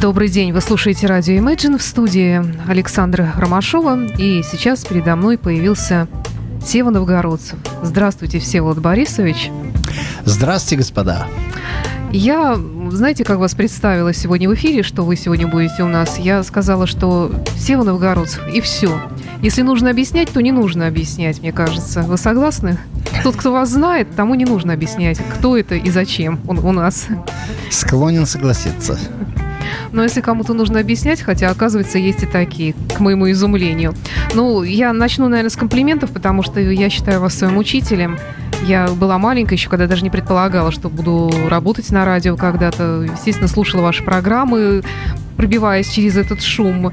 Добрый день, вы слушаете радио Imagine в студии Александра Ромашова. И сейчас передо мной появился Сева Новгородцев. Здравствуйте, Всеволод Борисович. Здравствуйте, господа. Я, знаете, как вас представила сегодня в эфире, что вы сегодня будете у нас? Я сказала, что Сева Новгородцев, и все. Если нужно объяснять, то не нужно объяснять, мне кажется. Вы согласны? Тот, кто вас знает, тому не нужно объяснять, кто это и зачем он у нас. Склонен согласиться. Но если кому-то нужно объяснять, хотя, оказывается, есть и такие, к моему изумлению. Ну, я начну, наверное, с комплиментов, потому что я считаю вас своим учителем. Я была маленькая еще, когда даже не предполагала, что буду работать на радио когда-то. Естественно, слушала ваши программы, пробиваясь через этот шум.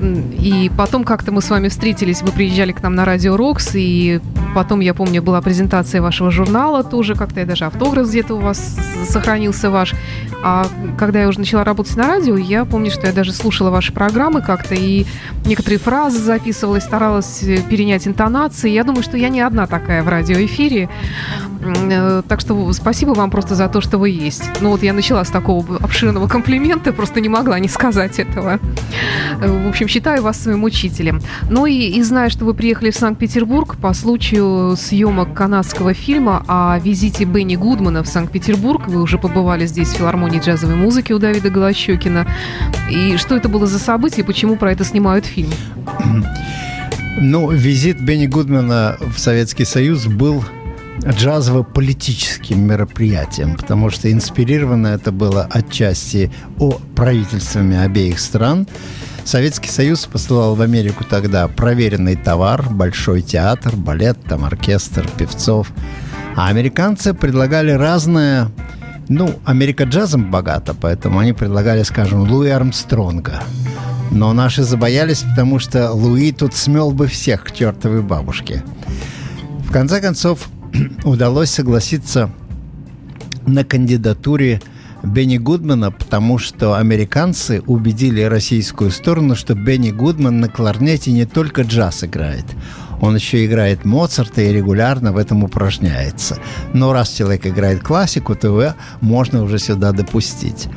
И потом как-то мы с вами встретились, вы приезжали к нам на Радио Рокс, и потом, я помню, была презентация вашего журнала тоже, как-то я даже автограф где-то у вас сохранился ваш. А когда я уже начала работать на радио, я помню, что я даже слушала ваши программы как-то, и некоторые фразы записывала, старалась перенять интонации. Я думаю, что я не одна такая в радиоэфире. Э, так что спасибо вам просто за то, что вы есть. Ну вот я начала с такого обширного комплимента, просто не могла не сказать этого. Э, в общем, считаю вас своим учителем. Ну и, и знаю, что вы приехали в Санкт-Петербург по случаю съемок канадского фильма о визите Бенни Гудмана в Санкт-Петербург. Вы уже побывали здесь в филармонии джазовой музыки у Давида Голощекина. И что это было за событие, почему про это снимают фильм? Ну, визит Бенни Гудмана в Советский Союз был джазово-политическим мероприятием, потому что инспирировано это было отчасти о правительствами обеих стран. Советский Союз посылал в Америку тогда проверенный товар, большой театр, балет, там оркестр, певцов. А американцы предлагали разное, ну, Америка джазом богата, поэтому они предлагали, скажем, Луи Армстронга. Но наши забоялись, потому что Луи тут смел бы всех к чертовой бабушке. В конце концов, удалось согласиться на кандидатуре Бенни Гудмана, потому что американцы убедили российскую сторону, что Бенни Гудман на кларнете не только джаз играет, он еще играет Моцарта и регулярно в этом упражняется. Но раз человек играет классику, то его можно уже сюда допустить.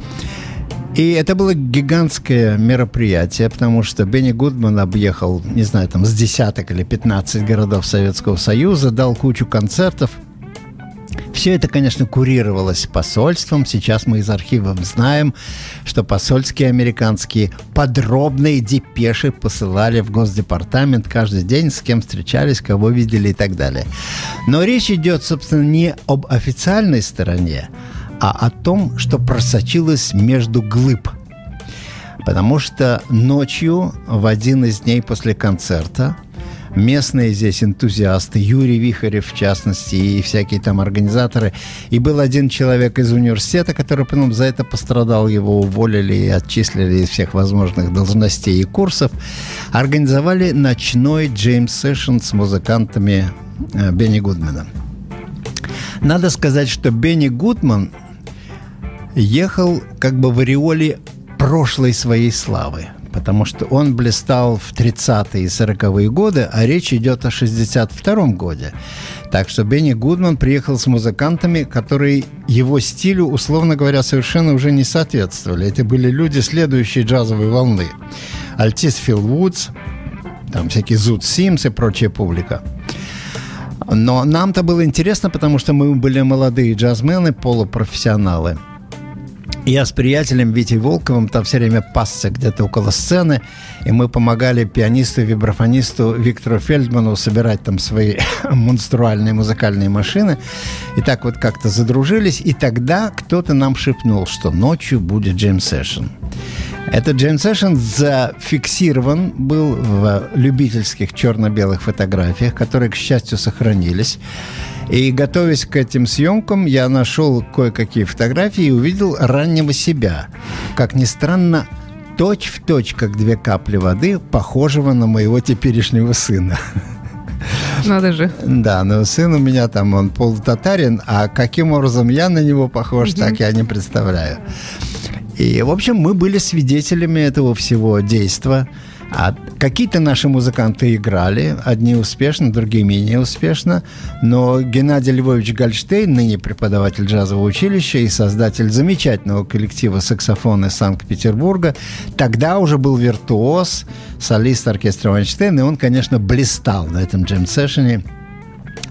И это было гигантское мероприятие, потому что Бенни Гудман объехал, не знаю, там с десяток или 15 городов Советского Союза, дал кучу концертов. Все это, конечно, курировалось посольством. Сейчас мы из архивов знаем, что посольские американские подробные депеши посылали в Госдепартамент каждый день, с кем встречались, кого видели и так далее. Но речь идет, собственно, не об официальной стороне, а о том, что просочилось между глыб. Потому что ночью, в один из дней после концерта, местные здесь энтузиасты, Юрий Вихарев в частности, и всякие там организаторы. И был один человек из университета, который потом за это пострадал, его уволили и отчислили из всех возможных должностей и курсов. Организовали ночной Джеймс Сэшн с музыкантами э, Бенни Гудмана. Надо сказать, что Бенни Гудман ехал как бы в ореоле прошлой своей славы. Потому что он блистал в 30-е и 40-е годы, а речь идет о 62-м годе. Так что Бенни Гудман приехал с музыкантами, которые его стилю, условно говоря, совершенно уже не соответствовали. Это были люди следующей джазовой волны. Альтис Фил Вудс, там всякие Зуд Симс и прочая публика. Но нам-то было интересно, потому что мы были молодые джазмены, полупрофессионалы – я с приятелем Витей Волковым там все время пасся где-то около сцены, и мы помогали пианисту вибрафонисту Виктору Фельдману собирать там свои монструальные музыкальные машины. И так вот как-то задружились, и тогда кто-то нам шепнул, что ночью будет джем сессион. Этот джем сессион зафиксирован был в любительских черно-белых фотографиях, которые, к счастью, сохранились. И готовясь к этим съемкам, я нашел кое-какие фотографии и увидел раннего себя. Как ни странно, точь в точь, как две капли воды, похожего на моего теперешнего сына. Надо же. Да, но сын у меня там, он полутатарин, а каким образом я на него похож, так я не представляю. И, в общем, мы были свидетелями этого всего действия. А какие-то наши музыканты играли, одни успешно, другие менее успешно, но Геннадий Львович Гольштейн, ныне преподаватель джазового училища и создатель замечательного коллектива саксофона из Санкт-Петербурга, тогда уже был виртуоз, солист оркестра Вайнштейн, и он, конечно, блистал на этом джем-сессионе.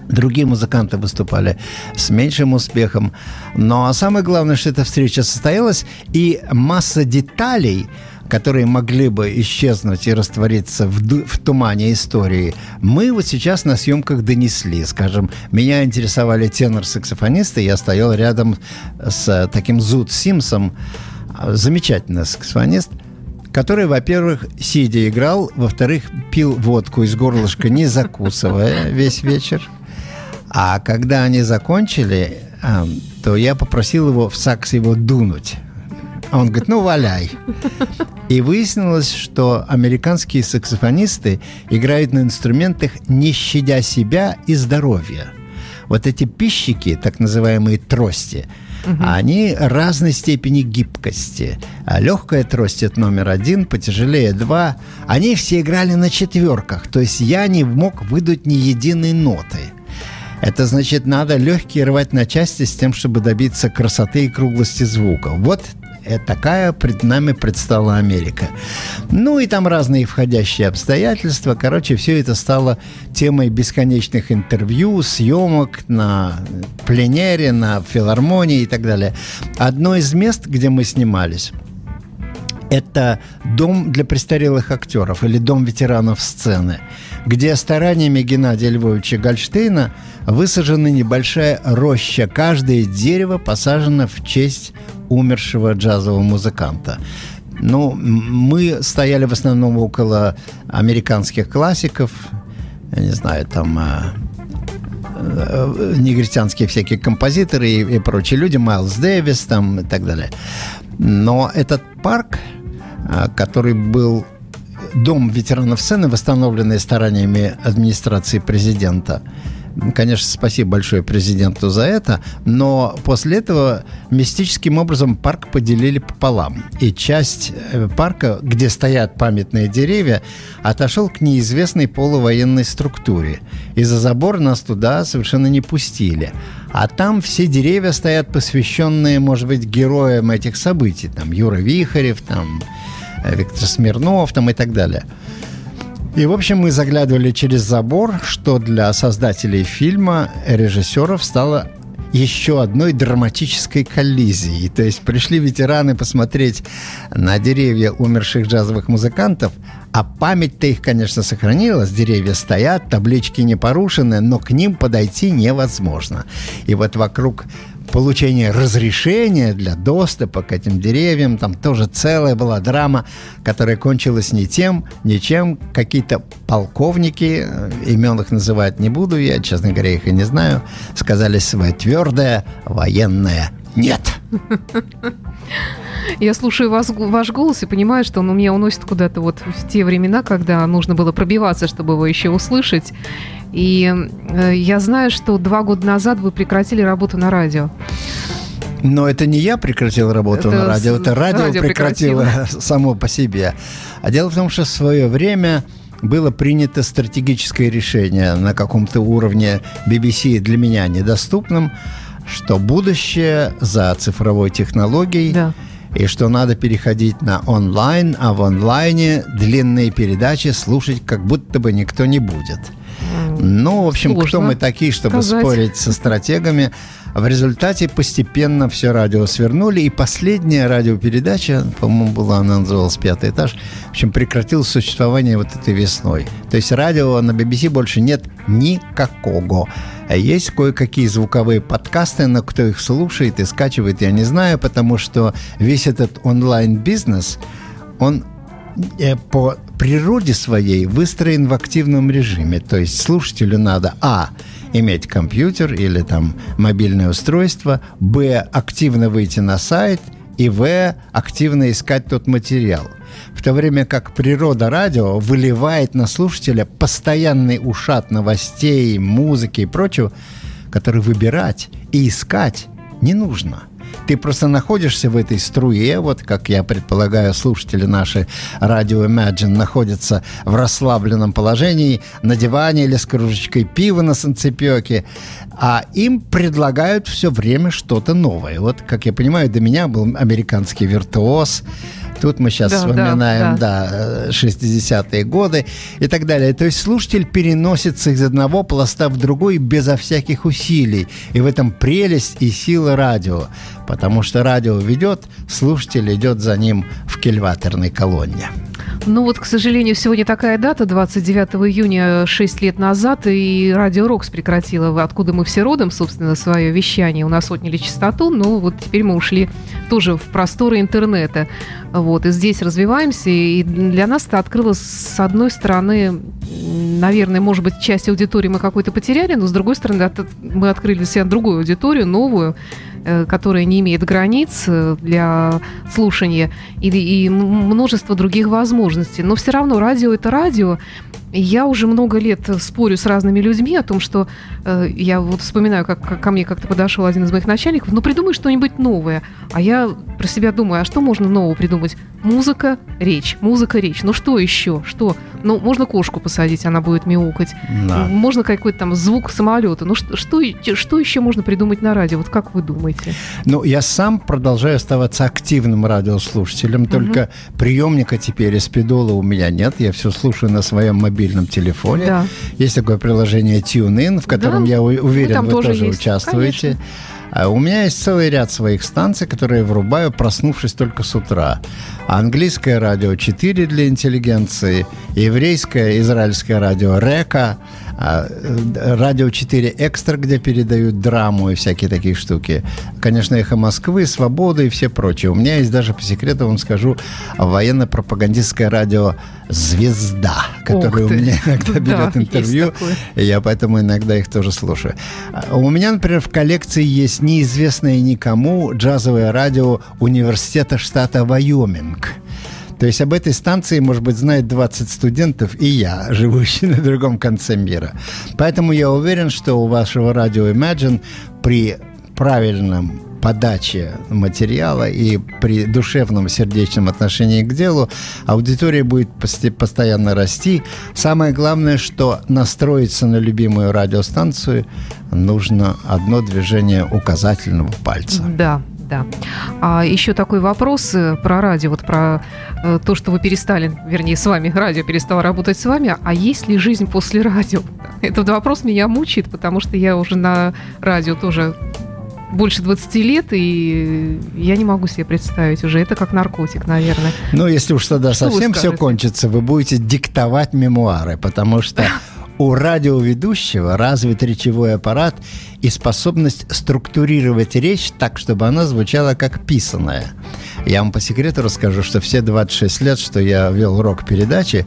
Другие музыканты выступали с меньшим успехом. Но самое главное, что эта встреча состоялась, и масса деталей – которые могли бы исчезнуть и раствориться в, в тумане истории, мы вот сейчас на съемках донесли. Скажем, меня интересовали тенор-саксофонисты, я стоял рядом с таким Зуд Симсом, замечательный саксофонист, который, во-первых, сидя играл, во-вторых, пил водку из горлышка, не закусывая весь вечер. А когда они закончили, то я попросил его в сакс его дунуть. А он говорит, ну, валяй. И выяснилось, что американские саксофонисты играют на инструментах, не щадя себя и здоровья. Вот эти пищики, так называемые трости, угу. они разной степени гибкости. А легкая трость это номер один, потяжелее два. Они все играли на четверках, то есть я не мог выдуть ни единой ноты. Это значит, надо легкие рвать на части с тем, чтобы добиться красоты и круглости звука. Вот это такая пред нами предстала Америка. Ну и там разные входящие обстоятельства. Короче, все это стало темой бесконечных интервью, съемок на пленере, на филармонии и так далее. Одно из мест, где мы снимались, это дом для престарелых актеров или дом ветеранов сцены, где стараниями Геннадия Львовича Гольштейна высажена небольшая роща. Каждое дерево посажено в честь умершего джазового музыканта. Ну, мы стояли в основном около американских классиков, я не знаю, там э, э, негритянские всякие композиторы и, и прочие люди, Майлз Дэвис там и так далее. Но этот парк, который был дом ветеранов сцены, восстановленный стараниями администрации президента, Конечно, спасибо большое президенту за это, но после этого мистическим образом парк поделили пополам. И часть э, парка, где стоят памятные деревья, отошел к неизвестной полувоенной структуре. И за забор нас туда совершенно не пустили. А там все деревья стоят посвященные, может быть, героям этих событий. Там Юра Вихарев, там Виктор Смирнов там и так далее. И, в общем, мы заглядывали через забор, что для создателей фильма, режиссеров стало еще одной драматической коллизией. То есть пришли ветераны посмотреть на деревья умерших джазовых музыкантов, а память-то их, конечно, сохранилась. Деревья стоят, таблички не порушены, но к ним подойти невозможно. И вот вокруг получения разрешения для доступа к этим деревьям. Там тоже целая была драма, которая кончилась не тем, ничем. Какие-то полковники, э, имен их называть не буду, я, честно говоря, их и не знаю, сказали свое твердое военное «нет». Я слушаю вас, ваш голос и понимаю, что он у меня уносит куда-то вот в те времена, когда нужно было пробиваться, чтобы его еще услышать. И э, я знаю, что два года назад вы прекратили работу на радио. Но это не я прекратил работу это на радио, это радио, радио прекратило, прекратило само по себе. А дело в том, что в свое время было принято стратегическое решение на каком-то уровне BBC для меня недоступным, что будущее за цифровой технологией. Да и что надо переходить на онлайн, а в онлайне длинные передачи слушать как будто бы никто не будет. Ну, в общем, Сложно кто мы такие, чтобы сказать. спорить со стратегами? В результате постепенно все радио свернули, и последняя радиопередача, по-моему, была, она называлась «Пятый этаж», в общем, прекратил существование вот этой весной. То есть радио на BBC больше нет никакого. Есть кое-какие звуковые подкасты, но кто их слушает и скачивает, я не знаю, потому что весь этот онлайн-бизнес, он по природе своей выстроен в активном режиме. То есть слушателю надо, а, иметь компьютер или там мобильное устройство, б, активно выйти на сайт, и в, активно искать тот материал. В то время как природа радио выливает на слушателя постоянный ушат новостей, музыки и прочего, который выбирать и искать не нужно – Ты просто находишься в этой струе, вот как я предполагаю, слушатели наши радио Imagine находятся в расслабленном положении на диване или с кружечкой пива на санцепёке, а им предлагают все время что-то новое. Вот, как я понимаю, до меня был американский виртуоз, Тут мы сейчас да, вспоминаем, да, да. 60-е годы и так далее. То есть слушатель переносится из одного пласта в другой безо всяких усилий. И в этом прелесть и сила радио. Потому что радио ведет, слушатель идет за ним в кельваторной колонне. Ну вот, к сожалению, сегодня такая дата, 29 июня, 6 лет назад, и Радио Рокс прекратила, откуда мы все родом, собственно, свое вещание. У нас отняли частоту, но вот теперь мы ушли тоже в просторы интернета. Вот, и здесь развиваемся, и для нас это открыло, с одной стороны, наверное, может быть, часть аудитории мы какой-то потеряли, но с другой стороны, мы открыли для себя другую аудиторию, новую, Э, которая не имеет границ э, для слушания и, и множество других возможностей. Но все равно радио это радио, я уже много лет спорю с разными людьми о том, что э, я вот вспоминаю, как, как ко мне как-то подошел один из моих начальников, ну придумай что-нибудь новое. А я про себя думаю, а что можно нового придумать? Музыка, речь, музыка, речь. Ну что еще? Что? Ну, можно кошку посадить, она будет мяукать. Да. Можно какой-то там звук самолета. Ну что, что, что еще можно придумать на радио? Вот как вы думаете? Ну, я сам продолжаю оставаться активным радиослушателем, угу. только приемника теперь из педола у меня нет. Я все слушаю на своем мобильном мобильном телефоне. Да. Есть такое приложение TuneIn, в котором да. я уверен, вы тоже, тоже участвуете. Конечно. А у меня есть целый ряд своих станций, которые я врубаю, проснувшись только с утра. Английское радио 4 для интеллигенции, еврейское, израильское радио Река, а, э, радио 4 Экстра, где передают драму и всякие такие штуки. Конечно, Эхо Москвы, Свобода и все прочее. У меня есть даже, по секрету вам скажу, военно-пропагандистское радио «Звезда», которое у меня иногда берет да, интервью. Я поэтому иногда их тоже слушаю. А, у меня, например, в коллекции есть неизвестное никому джазовое радио Университета штата Вайоминг. То есть об этой станции, может быть, знает 20 студентов и я, живущий на другом конце мира. Поэтому я уверен, что у вашего радио Imagine при правильном подаче материала и при душевном сердечном отношении к делу аудитория будет постоянно расти. Самое главное, что настроиться на любимую радиостанцию нужно одно движение указательного пальца. Да, да. А еще такой вопрос э, про радио, вот про э, то, что вы перестали, вернее, с вами, радио перестало работать с вами, а есть ли жизнь после радио? Этот вопрос меня мучает, потому что я уже на радио тоже больше 20 лет, и я не могу себе представить уже. Это как наркотик, наверное. Ну, если уж тогда что совсем все кончится, вы будете диктовать мемуары, потому что у радиоведущего развит речевой аппарат и способность структурировать речь так, чтобы она звучала как писанная. Я вам по секрету расскажу, что все 26 лет, что я вел рок-передачи,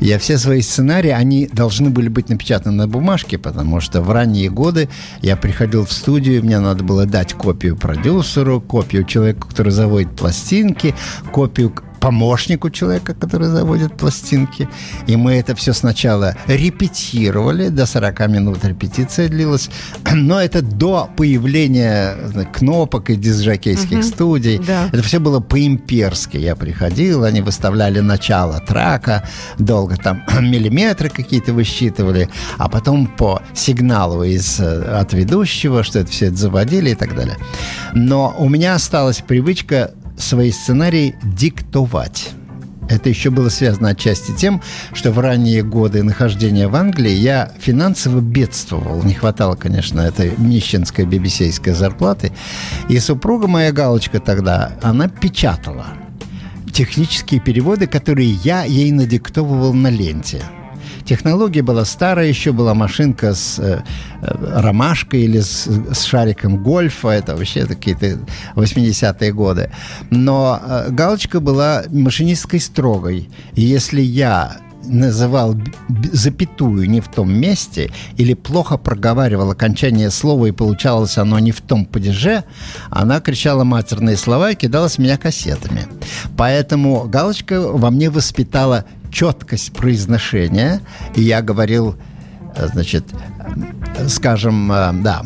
я все свои сценарии, они должны были быть напечатаны на бумажке, потому что в ранние годы я приходил в студию, мне надо было дать копию продюсеру, копию человеку, который заводит пластинки, копию помощнику человека, который заводит пластинки. И мы это все сначала репетировали, до 40 минут репетиция длилась, но это до появления кнопок и дисжокейских угу, студий. Да. Это все было по-имперски. Я приходил, они выставляли начало трака, долго там миллиметры какие-то высчитывали, а потом по сигналу из, э, от ведущего, что это все это заводили и так далее. Но у меня осталась привычка свои сценарии диктовать. Это еще было связано отчасти тем, что в ранние годы нахождения в Англии я финансово бедствовал. Не хватало, конечно, этой нищенской бибисейской зарплаты. И супруга моя Галочка тогда, она печатала технические переводы, которые я ей надиктовывал на ленте. Технология была старая, еще была машинка с э, э ромашкой или с, с шариком гольфа, это вообще какие-то 80-е годы. Но э, галочка была машинистской строгой. И если я называл запятую не в том месте или плохо проговаривал окончание слова и получалось оно не в том падеже, она кричала матерные слова и кидалась меня кассетами. Поэтому галочка во мне воспитала четкость произношения. И я говорил, значит, скажем, э, да,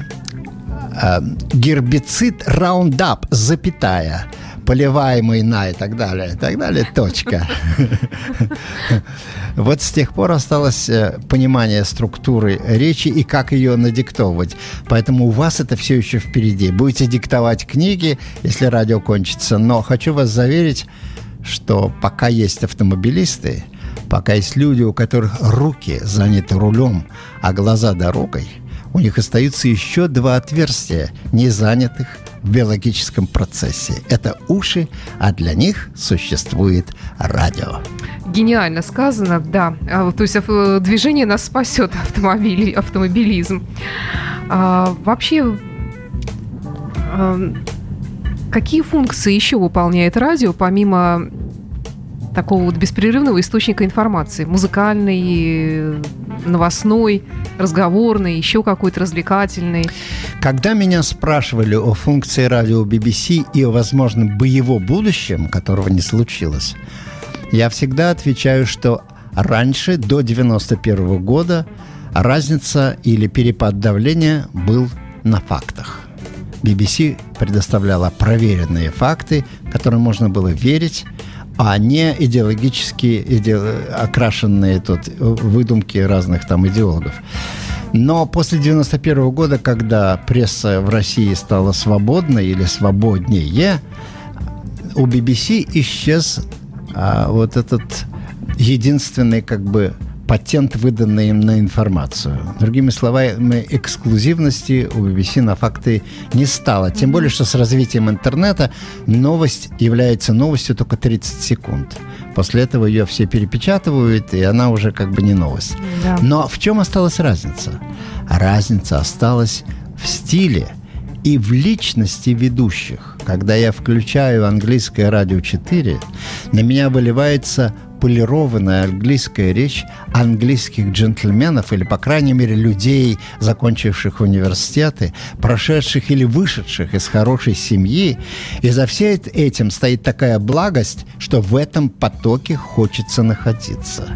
э, гербицид Roundup, запятая, поливаемый на и так далее, и так далее, точка. Вот с тех пор осталось э, понимание структуры речи и как ее надиктовывать. Поэтому у вас это все еще впереди. Будете диктовать книги, если радио кончится. Но хочу вас заверить, что пока есть автомобилисты, пока есть люди, у которых руки заняты рулем, а глаза дорогой, у них остаются еще два отверстия, не занятых в биологическом процессе. Это уши, а для них существует радио. Гениально сказано, да. А, то есть э, движение нас спасет, автомобиль, автомобилизм. А, вообще, какие функции еще выполняет радио, помимо такого вот беспрерывного источника информации? Музыкальный, новостной, разговорный, еще какой-то развлекательный. Когда меня спрашивали о функции радио BBC и о возможном боевом будущем, которого не случилось, я всегда отвечаю, что раньше, до 91 года, разница или перепад давления был на фактах. BBC предоставляла проверенные факты, которым можно было верить, а не идеологически иде... окрашенные тут выдумки разных там идеологов. Но после 91 года, когда пресса в России стала свободной или свободнее, у BBC исчез а, вот этот единственный как бы патент, выданный им на информацию. Другими словами, эксклюзивности у BBC на факты не стало. Тем более, что с развитием интернета новость является новостью только 30 секунд. После этого ее все перепечатывают, и она уже как бы не новость. Да. Но в чем осталась разница? Разница осталась в стиле и в личности ведущих. Когда я включаю английское радио 4, на меня выливается полированная английская речь английских джентльменов или, по крайней мере, людей, закончивших университеты, прошедших или вышедших из хорошей семьи. И за всем этим стоит такая благость, что в этом потоке хочется находиться.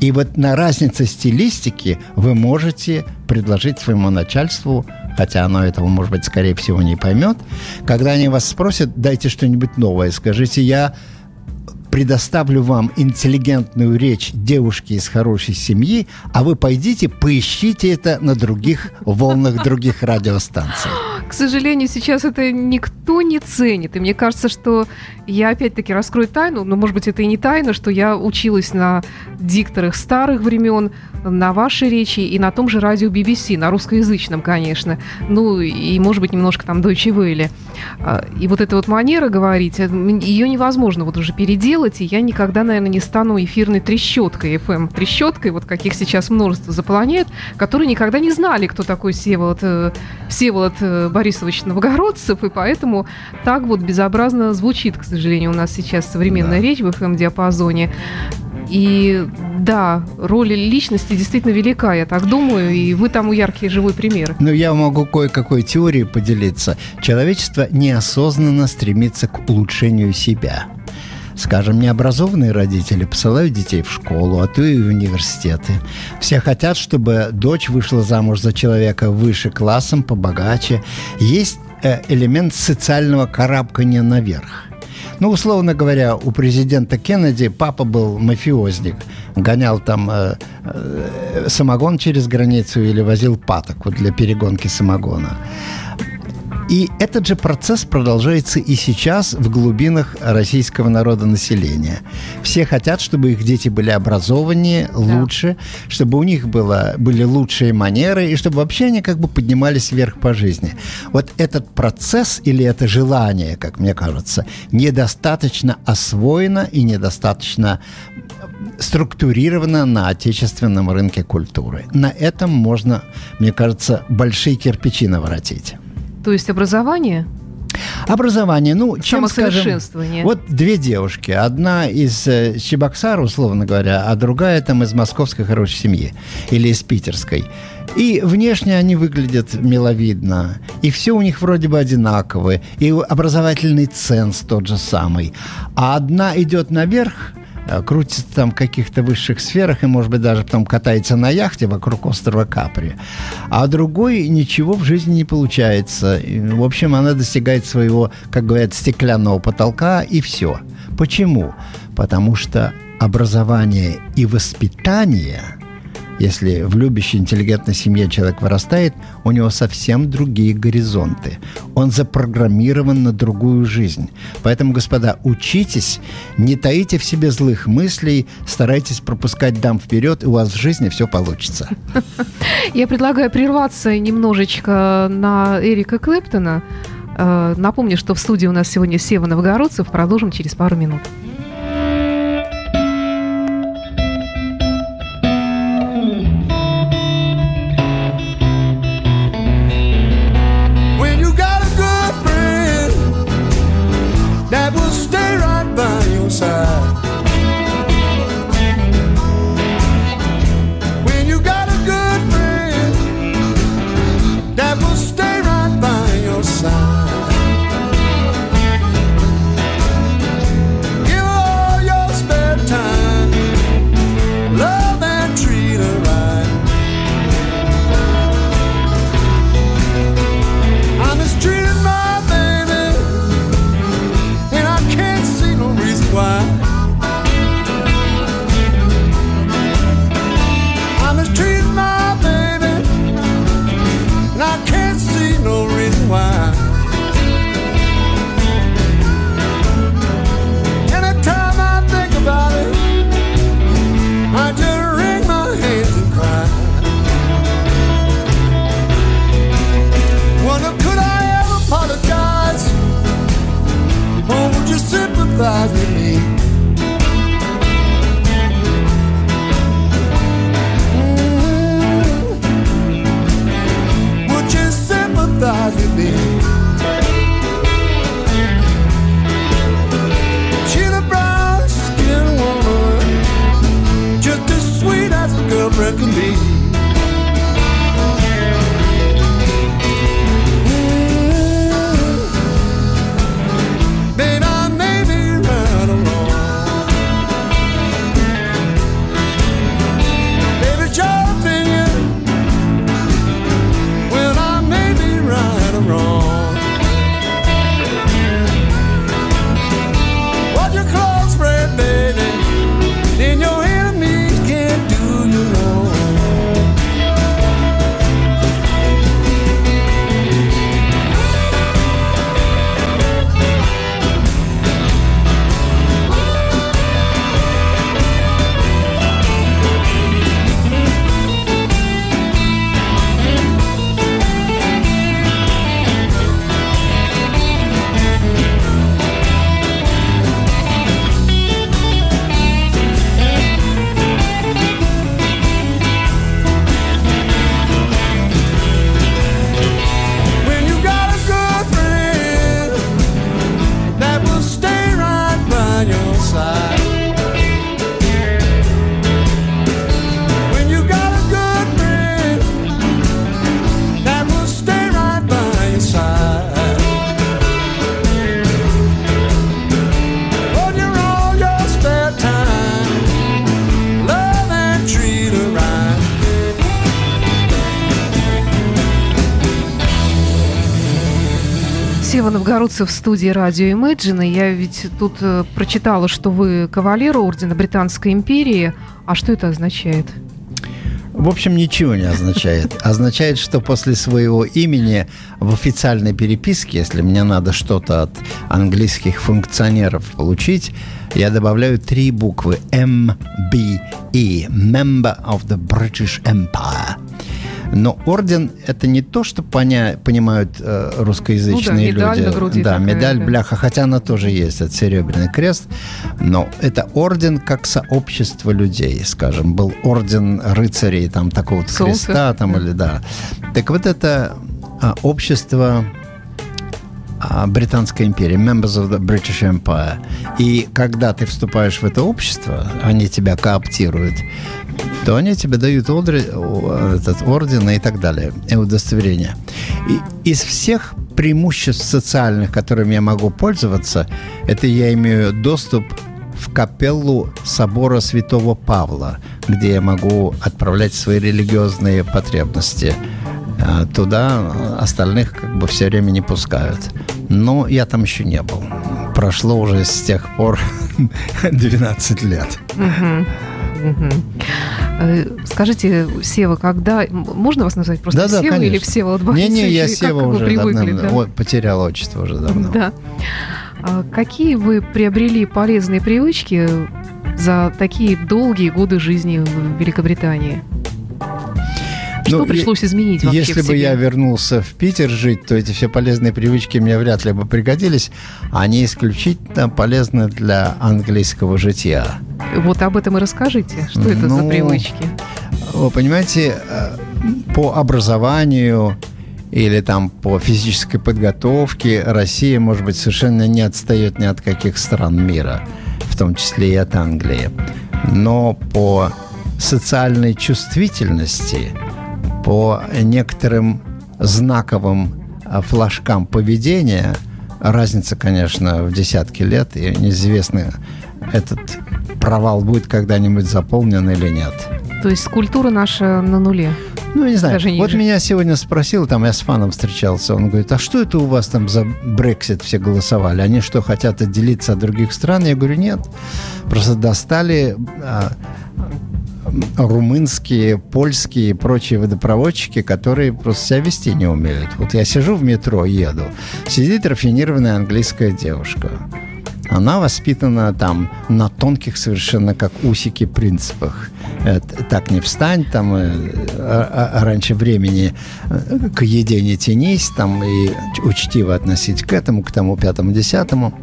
И вот на разнице стилистики вы можете предложить своему начальству хотя оно этого, может быть, скорее всего, не поймет. Когда они вас спросят, дайте что-нибудь новое, скажите, я предоставлю вам интеллигентную речь девушки из хорошей семьи, а вы пойдите, поищите это на других волнах других радиостанций. К сожалению, сейчас это никто не ценит. И мне кажется, что я опять-таки раскрою тайну, но, может быть, это и не тайна, что я училась на дикторах старых времен, на вашей речи и на том же радио BBC, на русскоязычном, конечно. Ну, и, может быть, немножко там Deutsche Welle. А, и вот эта вот манера говорить, ее невозможно вот уже переделать, и я никогда, наверное, не стану эфирной трещоткой, FM трещоткой, вот каких сейчас множество заполоняет, которые никогда не знали, кто такой Всеволод, э, Всеволод э, Борисович Новгородцев, и поэтому так вот безобразно звучит, к сожалению, у нас сейчас современная да. речь в FM-диапазоне. И да, роль личности действительно велика, я так думаю, и вы тому яркий живой пример. Ну, я могу кое-какой теорией поделиться. Человечество неосознанно стремится к улучшению себя. Скажем, необразованные родители посылают детей в школу, а то и в университеты. Все хотят, чтобы дочь вышла замуж за человека выше классом, побогаче. Есть э, элемент социального карабкания наверх. Ну, условно говоря, у президента Кеннеди папа был мафиозник. Гонял там э, э, самогон через границу или возил патоку для перегонки самогона. И этот же процесс продолжается и сейчас в глубинах российского народа населения. Все хотят, чтобы их дети были образованнее, лучше, да. чтобы у них было, были лучшие манеры, и чтобы вообще они как бы поднимались вверх по жизни. Вот этот процесс или это желание, как мне кажется, недостаточно освоено и недостаточно структурировано на отечественном рынке культуры. На этом можно, мне кажется, большие кирпичи наворотить. То есть образование? Образование, ну, чем, скажем, вот две девушки, одна из э, Чебоксара, условно говоря, а другая там из московской хорошей семьи или из питерской. И внешне они выглядят миловидно, и все у них вроде бы одинаковое, и образовательный ценз тот же самый. А одна идет наверх, крутится там в каких-то высших сферах и, может быть, даже потом катается на яхте вокруг острова Капри. А другой ничего в жизни не получается. И, в общем, она достигает своего, как говорят, стеклянного потолка и все. Почему? Потому что образование и воспитание – если в любящей, интеллигентной семье человек вырастает, у него совсем другие горизонты. Он запрограммирован на другую жизнь. Поэтому, господа, учитесь, не таите в себе злых мыслей, старайтесь пропускать дам вперед, и у вас в жизни все получится. Я предлагаю прерваться немножечко на Эрика Клэптона. Э, напомню, что в студии у нас сегодня Сева Новгородцев. Продолжим через пару минут. Новгородцев в студии радио Imagine. Я ведь тут э, прочитала, что вы кавалер ордена Британской империи. А что это означает? В общем, ничего не означает. Означает, что после своего имени в официальной переписке, если мне надо что-то от английских функционеров получить, я добавляю три буквы MBE, Member of the British Empire. Но орден – это не то, что поня- понимают э, русскоязычные ну, да, медаль люди. На груди да, такая, медаль, да. бляха, хотя она тоже есть, это серебряный крест. Но это орден как сообщество людей, скажем. Был орден рыцарей, там, такого вот креста, там, да. или да. Так вот это а, общество а, Британской империи, members of the British Empire. И когда ты вступаешь в это общество, они тебя кооптируют, то они тебе дают ордер, этот орден и так далее, и удостоверение. И из всех преимуществ социальных, которыми я могу пользоваться, это я имею доступ в капеллу собора Святого Павла, где я могу отправлять свои религиозные потребности. А туда остальных как бы все время не пускают. Но я там еще не был. Прошло уже с тех пор 12 лет. Э, скажите, Сева, когда... Можно вас назвать просто да, Сева да, или Всеволод Борисович? Не-не, я Сева уже привыкли, давно, да? потерял отчество уже давно. Да. А какие вы приобрели полезные привычки за такие долгие годы жизни в Великобритании? Что Ну, пришлось изменить вообще Если бы я вернулся в Питер жить, то эти все полезные привычки мне вряд ли бы пригодились. Они исключительно полезны для английского жития. Вот об этом и расскажите. Что это за Ну, привычки? Вы понимаете, э, по образованию или там по физической подготовке Россия, может быть, совершенно не отстает ни от каких стран мира, в том числе и от Англии. Но по социальной чувствительности, по некоторым знаковым э, флажкам поведения, разница, конечно, в десятки лет, и неизвестно, этот провал будет когда-нибудь заполнен или нет. То есть культура наша на нуле. Ну, не знаю. Даже вот меня сегодня спросил, там я с фаном встречался, он говорит, а что это у вас там за Брексит все голосовали? Они что, хотят отделиться от других стран? Я говорю, нет. Просто достали а, румынские, польские и прочие водопроводчики, которые просто себя вести не умеют. Вот я сижу в метро, еду, сидит рафинированная английская девушка. Она воспитана там на тонких совершенно как усики принципах. Э, Так не встань, там э, а- а- раньше времени э, к еде не тянись, там и учтиво относить к этому, к тому пятому, десятому.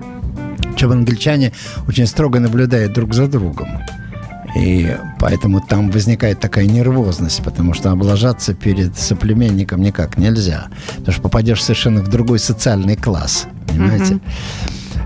Чем англичане очень строго наблюдают друг за другом. И поэтому там возникает такая нервозность, потому что облажаться перед соплеменником никак нельзя. Потому что попадешь совершенно в другой социальный класс. Понимаете?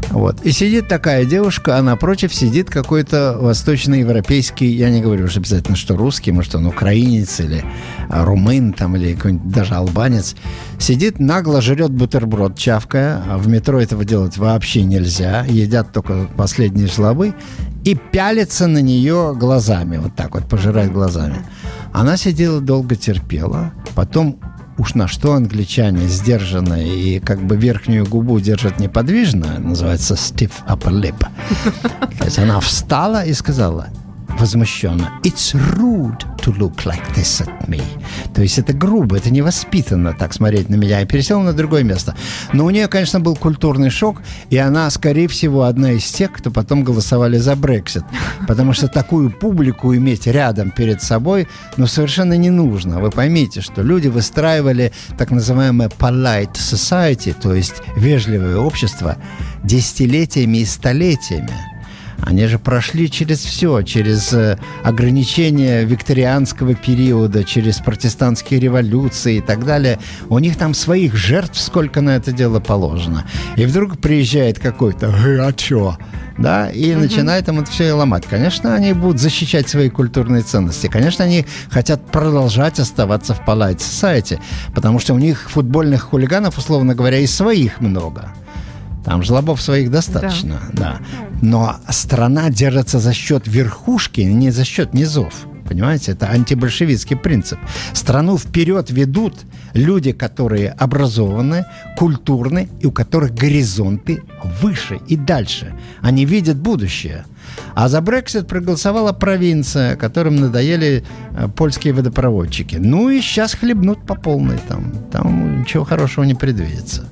Вот. И сидит такая девушка, а напротив сидит какой-то восточноевропейский, я не говорю уж обязательно, что русский, может, он украинец или а, румын там, или какой-нибудь даже албанец. Сидит, нагло жрет бутерброд, чавкая. А в метро этого делать вообще нельзя. Едят только последние жлобы. И пялится на нее глазами, вот так вот, пожирает глазами. Она сидела долго терпела, потом уж на что англичане сдержанно и как бы верхнюю губу держат неподвижно, называется stiff upper lip. То есть она встала и сказала возмущенно «It's rude to look like this at me». То есть это грубо, это невоспитанно так смотреть на меня. И пересела на другое место. Но у нее, конечно, был культурный шок, и она, скорее всего, одна из тех, кто потом голосовали за Брексит. Потому что такую публику иметь рядом перед собой, ну, совершенно не нужно. Вы поймите, что люди выстраивали так называемое polite society, то есть вежливое общество, десятилетиями и столетиями. Они же прошли через все, через э, ограничения викторианского периода, через протестантские революции и так далее. У них там своих жертв сколько на это дело положено. И вдруг приезжает какой-то «Э, «А чё?» да, и начинает им это все и ломать. Конечно, они будут защищать свои культурные ценности. Конечно, они хотят продолжать оставаться в Polite Society, потому что у них футбольных хулиганов, условно говоря, и своих много. Там жлобов своих достаточно, да. Но страна держится за счет верхушки, не за счет низов. Понимаете, это антибольшевистский принцип. Страну вперед ведут люди, которые образованы, культурны и у которых горизонты выше и дальше. Они видят будущее. А за Брексит проголосовала провинция, которым надоели э, польские водопроводчики. Ну и сейчас хлебнут по полной там. Там ничего хорошего не предвидится.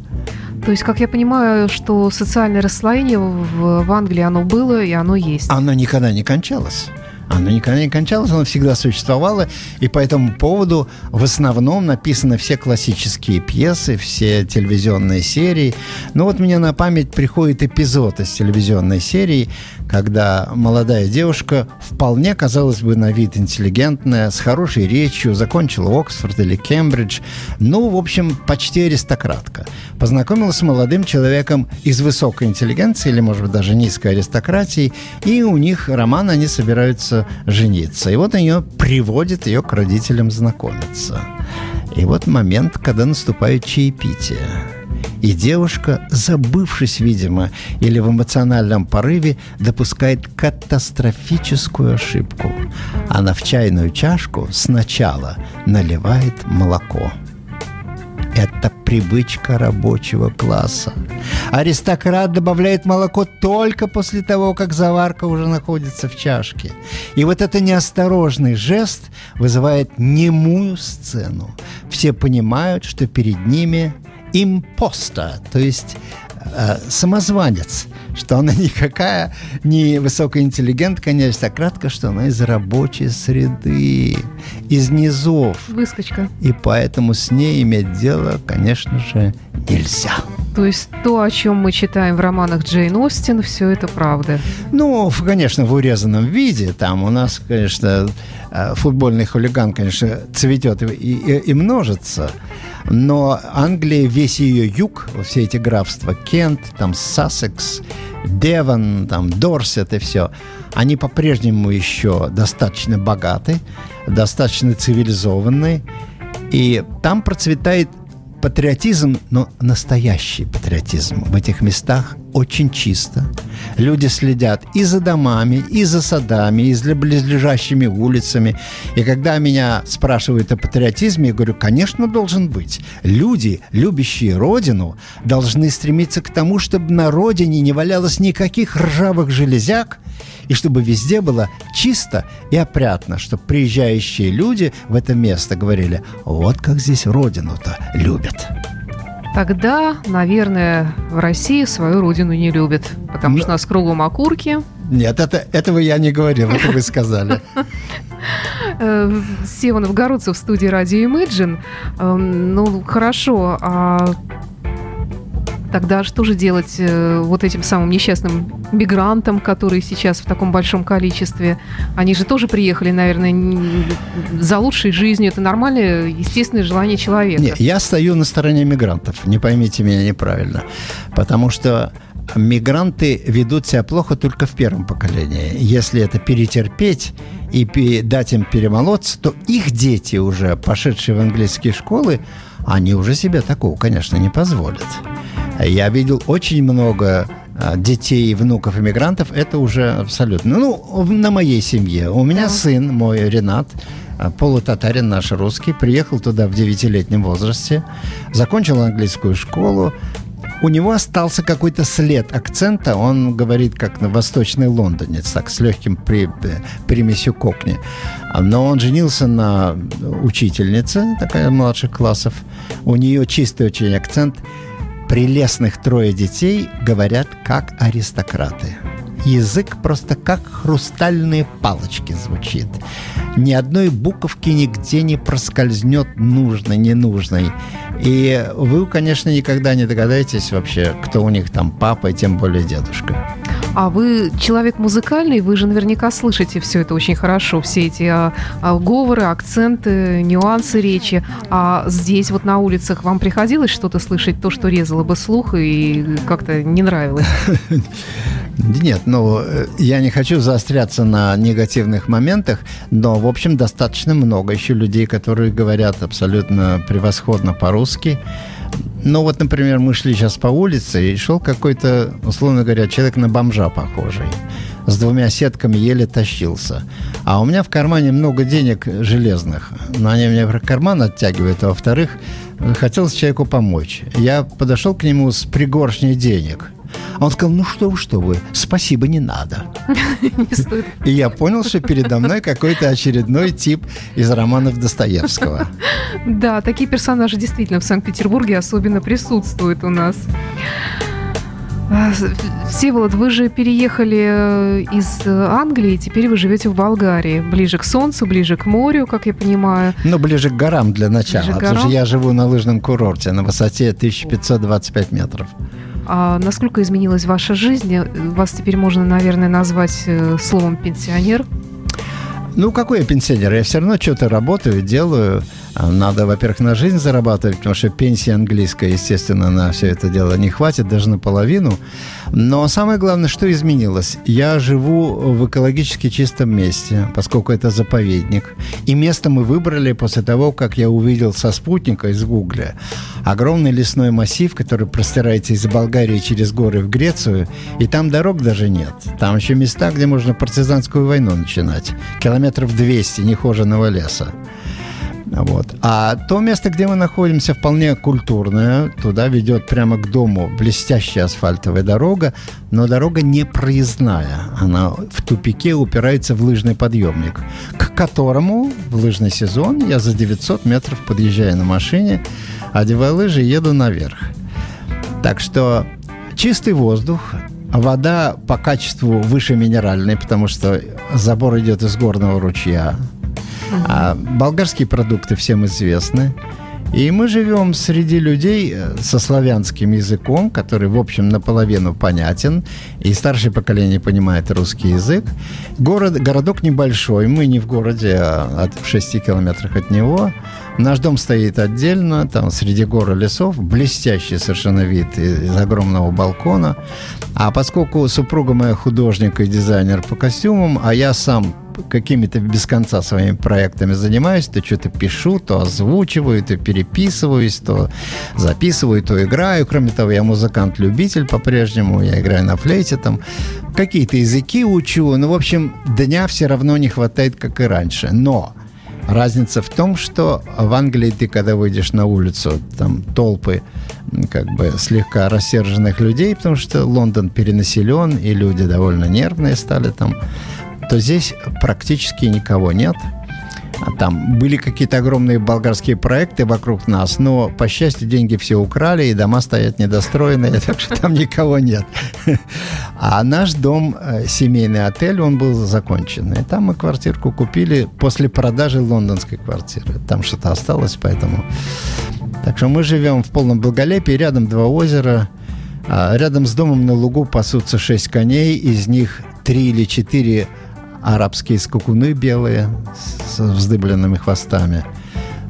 То есть, как я понимаю, что социальное расслоение в, в Англии оно было и оно есть. Оно никогда не кончалось. Оно никогда не кончалось, оно всегда существовало, и по этому поводу в основном написаны все классические пьесы, все телевизионные серии. Но вот мне на память приходит эпизод из телевизионной серии, когда молодая девушка, вполне, казалось бы, на вид интеллигентная, с хорошей речью, закончила Оксфорд или Кембридж, ну, в общем, почти аристократка, познакомилась с молодым человеком из высокой интеллигенции или, может быть, даже низкой аристократии, и у них роман, они собираются жениться. И вот ее приводит ее к родителям знакомиться. И вот момент, когда наступает чаепитие. И девушка, забывшись, видимо, или в эмоциональном порыве, допускает катастрофическую ошибку. Она в чайную чашку сначала наливает молоко. Это привычка рабочего класса. Аристократ добавляет молоко только после того, как заварка уже находится в чашке. И вот этот неосторожный жест вызывает немую сцену. Все понимают, что перед ними импоста, то есть э, самозванец, что она никакая не высокая интеллигентка, не аристократка, что она из рабочей среды, из низов. Выскочка. И поэтому с ней иметь дело, конечно же, нельзя. То есть то, о чем мы читаем в романах Джейн Остин, все это правда? Ну, конечно, в урезанном виде. Там у нас, конечно, э, футбольный хулиган, конечно, цветет и, и, и множится. Но Англия, весь ее юг, все эти графства, Кент, там Сассекс, Девон, там Дорсет и все, они по-прежнему еще достаточно богаты, достаточно цивилизованные, и там процветает патриотизм, но настоящий патриотизм в этих местах очень чисто. Люди следят и за домами, и за садами, и за близлежащими улицами. И когда меня спрашивают о патриотизме, я говорю, конечно, должен быть. Люди, любящие Родину, должны стремиться к тому, чтобы на Родине не валялось никаких ржавых железяк, и чтобы везде было чисто и опрятно, чтобы приезжающие люди в это место говорили, вот как здесь Родину-то любят тогда, наверное, в России свою родину не любят, потому Но... что у нас кругом окурки. Нет, это, этого я не говорил, это вы сказали. Э, Сева Новгородцев в студии «Радио Imagine». Эм, ну, хорошо, а Тогда что же делать э, вот этим самым несчастным мигрантам, которые сейчас в таком большом количестве? Они же тоже приехали, наверное, за лучшей жизнью. Это нормальное, естественное желание человека. Нет, я стою на стороне мигрантов. Не поймите меня неправильно. Потому что мигранты ведут себя плохо только в первом поколении. Если это перетерпеть и дать им перемолоться, то их дети уже, пошедшие в английские школы, они уже себе такого, конечно, не позволят. Я видел очень много а, детей и внуков иммигрантов, это уже абсолютно. Ну, на моей семье. У меня да. сын мой, Ренат, а, полутатарин наш русский, приехал туда в девятилетнем возрасте, закончил английскую школу, у него остался какой-то след акцента, он говорит как на восточный лондонец, так, с легким при, примесью кокни. Но он женился на учительнице, такая младших классов. У нее чистый очень акцент – прелестных трое детей говорят как аристократы. Язык просто как хрустальные палочки звучит. Ни одной буковки нигде не проскользнет нужной, ненужной. И вы, конечно, никогда не догадаетесь вообще, кто у них там папа и тем более дедушка. А вы человек музыкальный, вы же наверняка слышите все это очень хорошо, все эти а, а, говоры, акценты, нюансы речи. А здесь вот на улицах вам приходилось что-то слышать, то, что резало бы слух и как-то не нравилось? Нет, ну, э, я не хочу заостряться на негативных моментах, но, в общем, достаточно много еще людей, которые говорят абсолютно превосходно по-русски. Ну вот, например, мы шли сейчас по улице, и шел какой-то, условно говоря, человек на бомжа похожий. С двумя сетками еле тащился. А у меня в кармане много денег железных. Но они мне карман оттягивают. А во-вторых, хотелось человеку помочь. Я подошел к нему с пригоршней денег – а он сказал, ну что вы, что вы, спасибо, не надо. И я понял, что передо мной какой-то очередной тип из романов Достоевского. Да, такие персонажи действительно в Санкт-Петербурге особенно присутствуют у нас. А, Всеволод, вы же переехали э, из Англии, теперь вы живете в Болгарии. Ближе к солнцу, ближе к морю, как я понимаю. Ну, ближе к горам для начала. Ближе потому что я живу на лыжном курорте на высоте 1525 метров. А насколько изменилась ваша жизнь? Вас теперь можно, наверное, назвать э, словом пенсионер. Ну, какой я пенсионер? Я все равно что-то работаю, делаю. Надо, во-первых, на жизнь зарабатывать, потому что пенсия английская, естественно, на все это дело не хватит, даже наполовину. Но самое главное, что изменилось? Я живу в экологически чистом месте, поскольку это заповедник. И место мы выбрали после того, как я увидел со спутника из Гугля огромный лесной массив, который простирается из Болгарии через горы в Грецию, и там дорог даже нет. Там еще места, где можно партизанскую войну начинать. Километров 200 нехоженного леса. Вот. А то место, где мы находимся, вполне культурное. Туда ведет прямо к дому блестящая асфальтовая дорога, но дорога не проездная. Она в тупике упирается в лыжный подъемник, к которому в лыжный сезон я за 900 метров подъезжаю на машине, одеваю лыжи и еду наверх. Так что чистый воздух, вода по качеству выше минеральной, потому что забор идет из горного ручья, а болгарские продукты всем известны. И мы живем среди людей э, со славянским языком, который, в общем, наполовину понятен, и старшее поколение понимает русский язык. Город, городок небольшой, мы не в городе, а от, в 6 километрах от него. Наш дом стоит отдельно, там среди гор и лесов, блестящий совершенно вид из огромного балкона. А поскольку супруга моя художник и дизайнер по костюмам, а я сам какими-то без конца своими проектами занимаюсь, то что-то пишу, то озвучиваю, то переписываюсь, то записываю, то играю. Кроме того, я музыкант-любитель по-прежнему, я играю на флейте там. Какие-то языки учу, ну, в общем, дня все равно не хватает, как и раньше. Но Разница в том, что в Англии ты, когда выйдешь на улицу, там толпы как бы слегка рассерженных людей, потому что Лондон перенаселен, и люди довольно нервные стали там то здесь практически никого нет. Там были какие-то огромные болгарские проекты вокруг нас, но, по счастью, деньги все украли, и дома стоят недостроенные, так что там никого нет. А наш дом, э, семейный отель, он был закончен. И там мы квартирку купили после продажи лондонской квартиры. Там что-то осталось, поэтому... Так что мы живем в полном благолепии, рядом два озера, а рядом с домом на лугу пасутся шесть коней, из них три или четыре арабские скакуны белые с вздыбленными хвостами.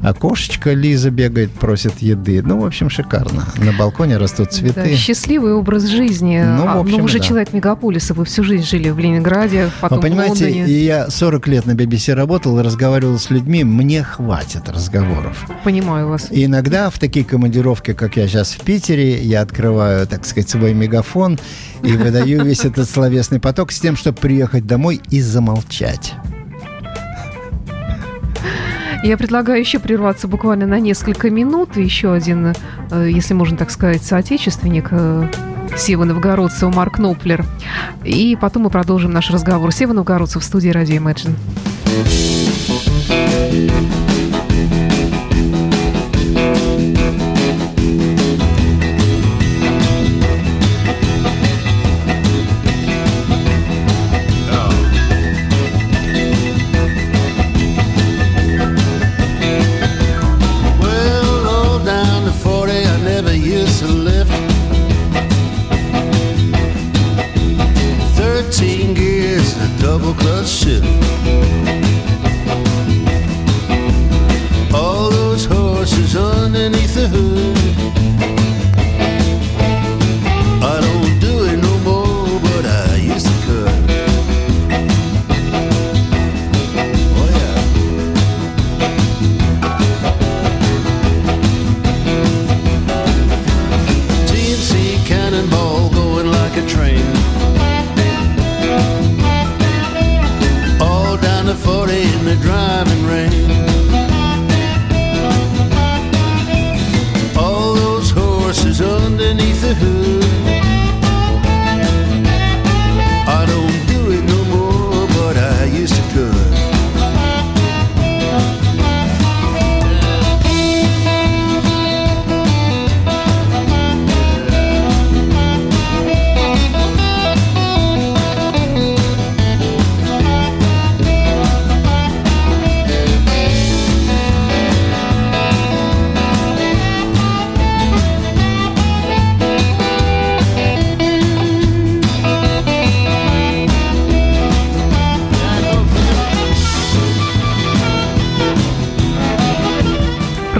А кошечка Лиза бегает, просит еды. Ну, в общем, шикарно. На балконе растут цветы. Да, счастливый образ жизни. Ну, в а, общем, ну вы же да. человек мегаполиса, вы всю жизнь жили в Ленинграде, потом Вы понимаете, в Лондоне. я 40 лет на BBC работал, разговаривал с людьми, мне хватит разговоров. Понимаю вас. И иногда в такие командировки, как я сейчас в Питере, я открываю, так сказать, свой мегафон и выдаю весь этот словесный поток с тем, чтобы приехать домой и замолчать. Я предлагаю еще прерваться буквально на несколько минут. Еще один, э, если можно так сказать, соотечественник э, Сева Новгородцева Марк Ноплер. И потом мы продолжим наш разговор. Сева Новгородцев в студии «Радио Imagine».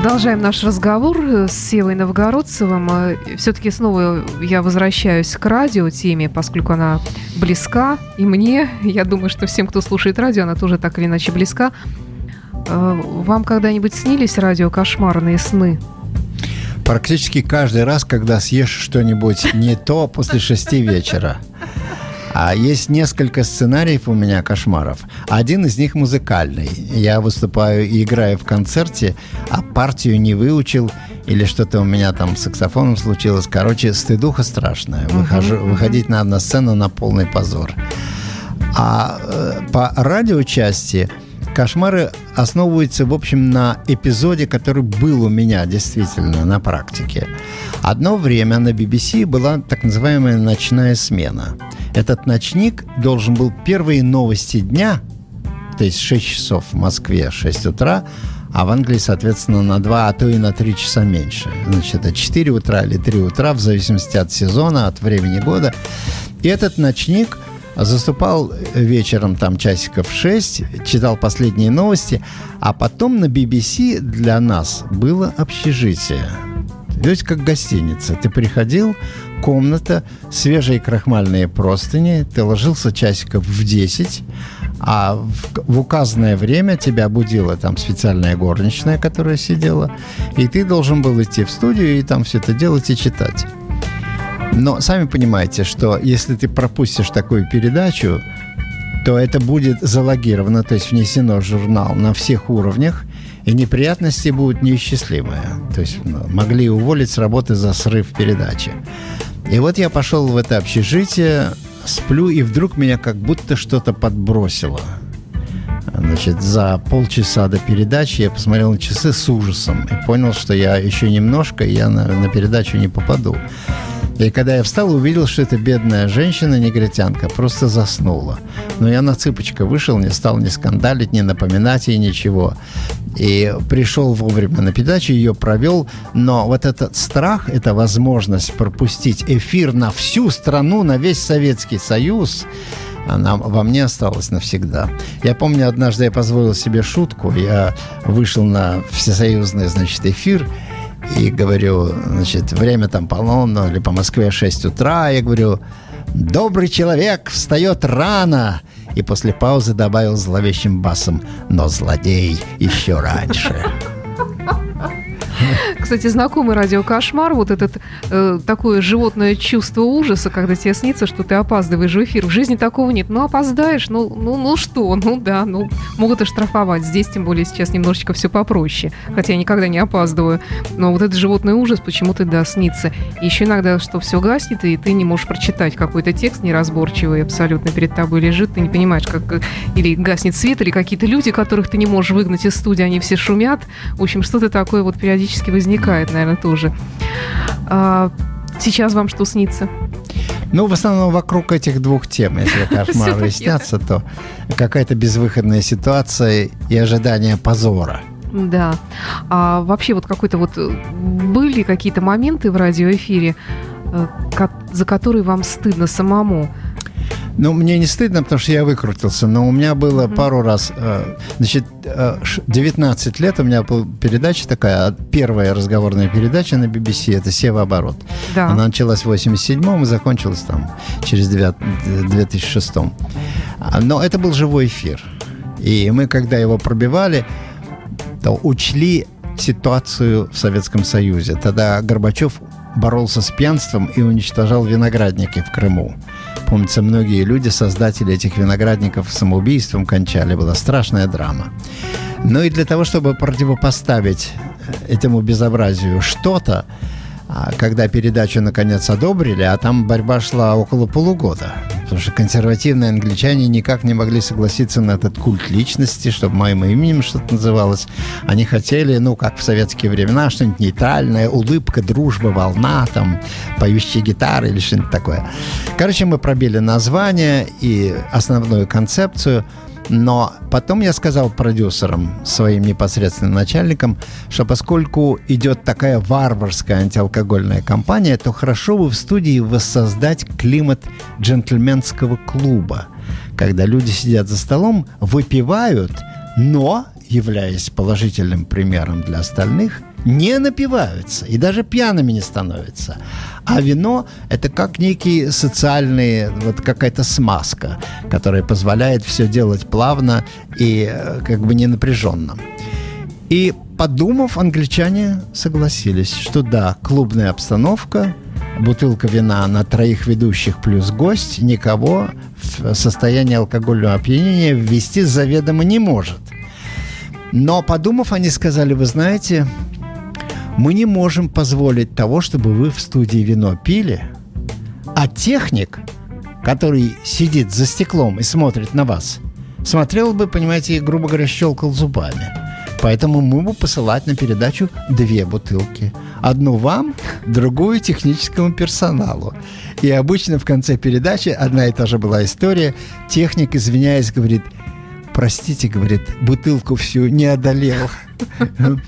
Продолжаем наш разговор с Севой Новгородцевым. Э, Все-таки снова я возвращаюсь к радио теме, поскольку она близка и мне. Я думаю, что всем, кто слушает радио, она тоже так или иначе близка. Э, вам когда-нибудь снились радиокошмарные сны? Практически каждый раз, когда съешь что-нибудь не то после шести вечера. А есть несколько сценариев у меня кошмаров. Один из них музыкальный. Я выступаю и играю в концерте, а партию не выучил или что-то у меня там с саксофоном случилось. Короче, стыдуха страшная. Выхожу, выходить надо на сцену на полный позор. А э, по радиочасти кошмары основываются, в общем, на эпизоде, который был у меня действительно на практике. Одно время на BBC была так называемая ночная смена. Этот ночник должен был первые новости дня, то есть 6 часов в Москве, 6 утра, а в Англии, соответственно, на 2, а то и на 3 часа меньше. Значит, это 4 утра или 3 утра, в зависимости от сезона, от времени года. И этот ночник заступал вечером там часиков 6, читал последние новости, а потом на BBC для нас было общежитие. То есть как гостиница. Ты приходил, комната, свежие крахмальные простыни, ты ложился часиков в 10, а в, в указанное время тебя будила там специальная горничная, которая сидела, и ты должен был идти в студию и там все это делать и читать. Но сами понимаете, что если ты пропустишь такую передачу, то это будет залогировано, то есть внесено в журнал на всех уровнях, и неприятности будут неисчислимые. То есть ну, могли уволить с работы за срыв передачи. И вот я пошел в это общежитие, сплю, и вдруг меня как будто что-то подбросило. Значит, за полчаса до передачи я посмотрел на часы с ужасом и понял, что я еще немножко, и я на, на передачу не попаду. И когда я встал, увидел, что эта бедная женщина-негритянка просто заснула. Но я на цыпочках вышел, не стал ни скандалить, ни напоминать ей ничего. И пришел вовремя на передачу, ее провел. Но вот этот страх, эта возможность пропустить эфир на всю страну, на весь Советский Союз, она во мне осталась навсегда. Я помню, однажды я позволил себе шутку. Я вышел на всесоюзный, значит, эфир – и говорю, значит, время там полно, ну, или по Москве 6 утра, я говорю, добрый человек встает рано, и после паузы добавил зловещим басом, но злодей еще раньше. Кстати, знакомый радиокошмар, вот этот э, такое животное чувство ужаса, когда тебе снится, что ты опаздываешь в эфир. В жизни такого нет. Ну, опоздаешь, ну, ну, ну что, ну да, ну, могут оштрафовать. Здесь, тем более, сейчас немножечко все попроще. Хотя я никогда не опаздываю. Но вот этот животный ужас почему-то, да, снится. И еще иногда, что все гаснет, и ты не можешь прочитать какой-то текст неразборчивый абсолютно перед тобой лежит, ты не понимаешь, как или гаснет свет, или какие-то люди, которых ты не можешь выгнать из студии, они все шумят. В общем, что-то такое вот периодически возникает, наверное, тоже. А, сейчас вам что снится? Ну, в основном вокруг этих двух тем, если кошмары снятся, то какая-то безвыходная ситуация и ожидание позора. Да. А вообще вот какой-то вот э, были какие-то моменты в радиоэфире, э, за которые вам стыдно самому? Ну, мне не стыдно, потому что я выкрутился, но у меня было mm-hmm. пару раз, э, значит, 19 лет у меня была передача такая, первая разговорная передача на BBC, это «Севооборот». Да. Она началась в 87-м и закончилась там через 2006 Но это был живой эфир. И мы, когда его пробивали, то учли ситуацию в Советском Союзе. Тогда Горбачев боролся с пьянством и уничтожал виноградники в Крыму. Помнится, многие люди, создатели этих виноградников, самоубийством кончали. Была страшная драма. Ну и для того, чтобы противопоставить этому безобразию что-то, когда передачу наконец одобрили, а там борьба шла около полугода. Потому что консервативные англичане никак не могли согласиться на этот культ личности, чтобы моим именем что-то называлось. Они хотели, ну, как в советские времена, что-нибудь нейтральное, улыбка, дружба, волна, там, поющие гитары или что-нибудь такое. Короче, мы пробили название и основную концепцию – но потом я сказал продюсерам, своим непосредственным начальникам, что поскольку идет такая варварская антиалкогольная кампания, то хорошо бы в студии воссоздать климат джентльменского клуба, когда люди сидят за столом, выпивают, но, являясь положительным примером для остальных, не напиваются и даже пьяными не становятся. А вино – это как некий социальный, вот какая-то смазка, которая позволяет все делать плавно и э, как бы не напряженно. И подумав, англичане согласились, что да, клубная обстановка, бутылка вина на троих ведущих плюс гость никого в состояние алкогольного опьянения ввести заведомо не может. Но подумав, они сказали, вы знаете, мы не можем позволить того, чтобы вы в студии вино пили, а техник, который сидит за стеклом и смотрит на вас, смотрел бы, понимаете, грубо говоря, щелкал зубами. Поэтому мы будем посылать на передачу две бутылки. Одну вам, другую техническому персоналу. И обычно в конце передачи одна и та же была история. Техник, извиняясь, говорит, простите, говорит, бутылку всю не одолел.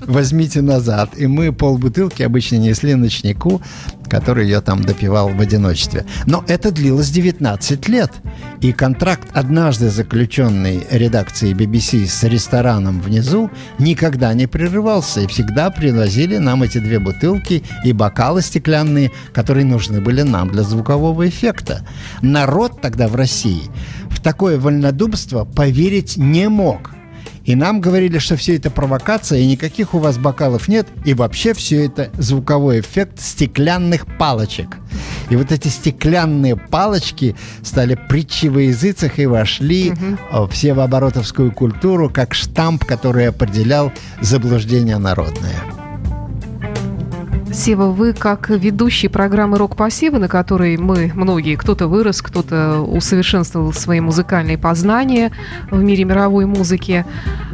возьмите назад. И мы полбутылки обычно несли ночнику, который ее там допивал в одиночестве. Но это длилось 19 лет. И контракт, однажды заключенный редакцией BBC с рестораном внизу, никогда не прерывался. И всегда привозили нам эти две бутылки и бокалы стеклянные, которые нужны были нам для звукового эффекта. Народ тогда в России в такое вольнодумство поверить не мог – и нам говорили, что все это провокация, и никаких у вас бокалов нет, и вообще все это звуковой эффект стеклянных палочек. И вот эти стеклянные палочки стали притчей во языцах и вошли угу. в севооборотовскую культуру как штамп, который определял заблуждение народное. Сева, вы как ведущий программы «Рок-пассивы», на которой мы, многие, кто-то вырос, кто-то усовершенствовал свои музыкальные познания в мире мировой музыки.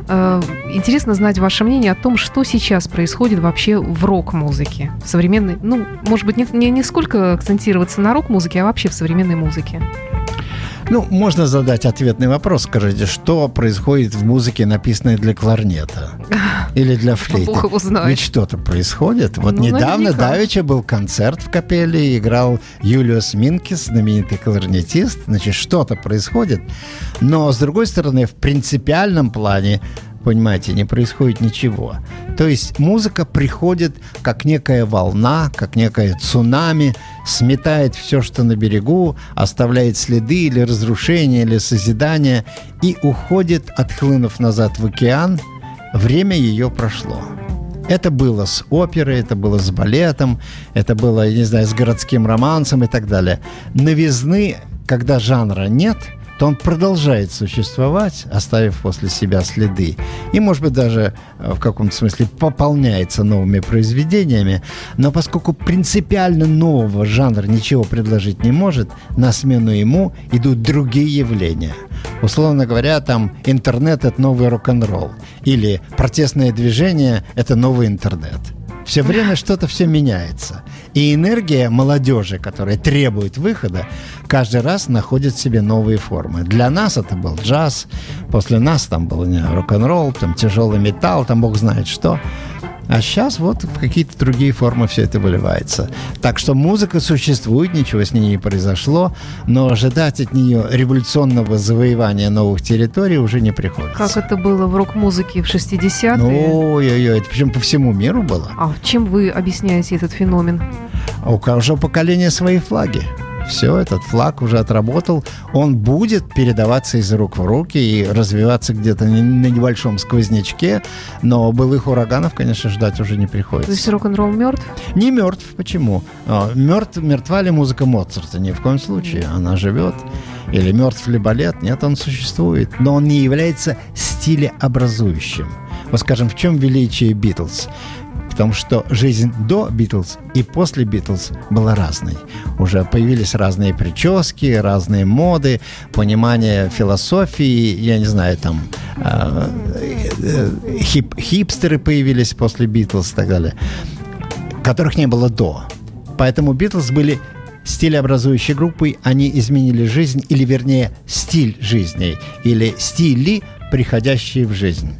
Э, интересно знать ваше мнение о том, что сейчас происходит вообще в рок-музыке, в современной, ну, может быть, не, не, не сколько акцентироваться на рок-музыке, а вообще в современной музыке. Ну, можно задать ответный вопрос. Скажите, что происходит в музыке, написанной для кларнета? Или для флейты? Бог его знает. Ведь что-то происходит. Вот ну, недавно наверняка. Давича был концерт в капелле, играл Юлиус Минкис, знаменитый кларнетист. Значит, что-то происходит. Но, с другой стороны, в принципиальном плане понимаете, не происходит ничего. То есть музыка приходит как некая волна, как некое цунами, сметает все, что на берегу, оставляет следы или разрушения, или созидания и уходит, отхлынув назад в океан. Время ее прошло. Это было с оперой, это было с балетом, это было, я не знаю, с городским романсом и так далее. Новизны, когда жанра нет – то он продолжает существовать, оставив после себя следы. И, может быть, даже э, в каком-то смысле пополняется новыми произведениями. Но поскольку принципиально нового жанра ничего предложить не может, на смену ему идут другие явления. Условно говоря, там интернет – это новый рок-н-ролл. Или протестное движение – это новый интернет – все время что-то все меняется. И энергия молодежи, которая требует выхода, каждый раз находит в себе новые формы. Для нас это был джаз, после нас там был рок-н-ролл, там тяжелый металл, там бог знает что. А сейчас вот в какие-то другие формы все это выливается. Так что музыка существует, ничего с ней не произошло, но ожидать от нее революционного завоевания новых территорий уже не приходится. Как это было в рок-музыке в 60-е? Ой-ой-ой, это причем по всему миру было. А чем вы объясняете этот феномен? А у каждого поколения свои флаги. Все, этот флаг уже отработал. Он будет передаваться из рук в руки и развиваться где-то на небольшом сквознячке, но былых ураганов, конечно, ждать уже не приходится. То есть рок-н-ролл мертв? Не мертв. Почему? А, мертв, мертва ли музыка Моцарта? Ни в коем случае. Она живет. Или мертв ли балет? Нет, он существует. Но он не является стилеобразующим. Вот скажем, в чем величие Битлз? Том, что жизнь до Битлз и после Битлз была разной. Уже появились разные прически, разные моды, понимание философии, я не знаю, там э, э, хип, хипстеры появились после Битлз и так далее, которых не было до. Поэтому Битлз были стилеобразующей группой, они изменили жизнь, или вернее стиль жизни, или стили, приходящие в жизнь.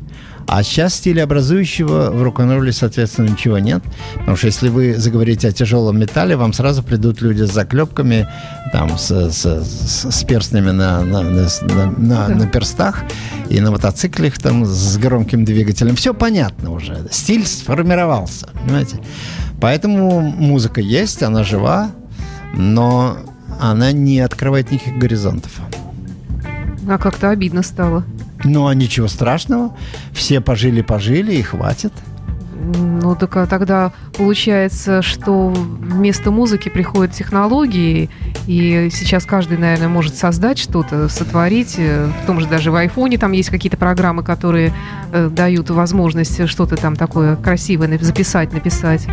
А сейчас стилеобразующего в рок-н-ролле, соответственно, ничего нет. Потому что если вы заговорите о тяжелом металле, вам сразу придут люди с заклепками, там, с, с, с, с перстнями на, на, на, на, на перстах и на мотоциклах там с громким двигателем. Все понятно уже. Стиль сформировался, понимаете? Поэтому музыка есть, она жива, но она не открывает никаких горизонтов. А как-то обидно стало. Ну, а ничего страшного. Все пожили-пожили и хватит. Ну, так а тогда получается, что вместо музыки приходят технологии, и сейчас каждый, наверное, может создать что-то, сотворить. В том же даже в айфоне там есть какие-то программы, которые э, дают возможность что-то там такое красивое записать, написать.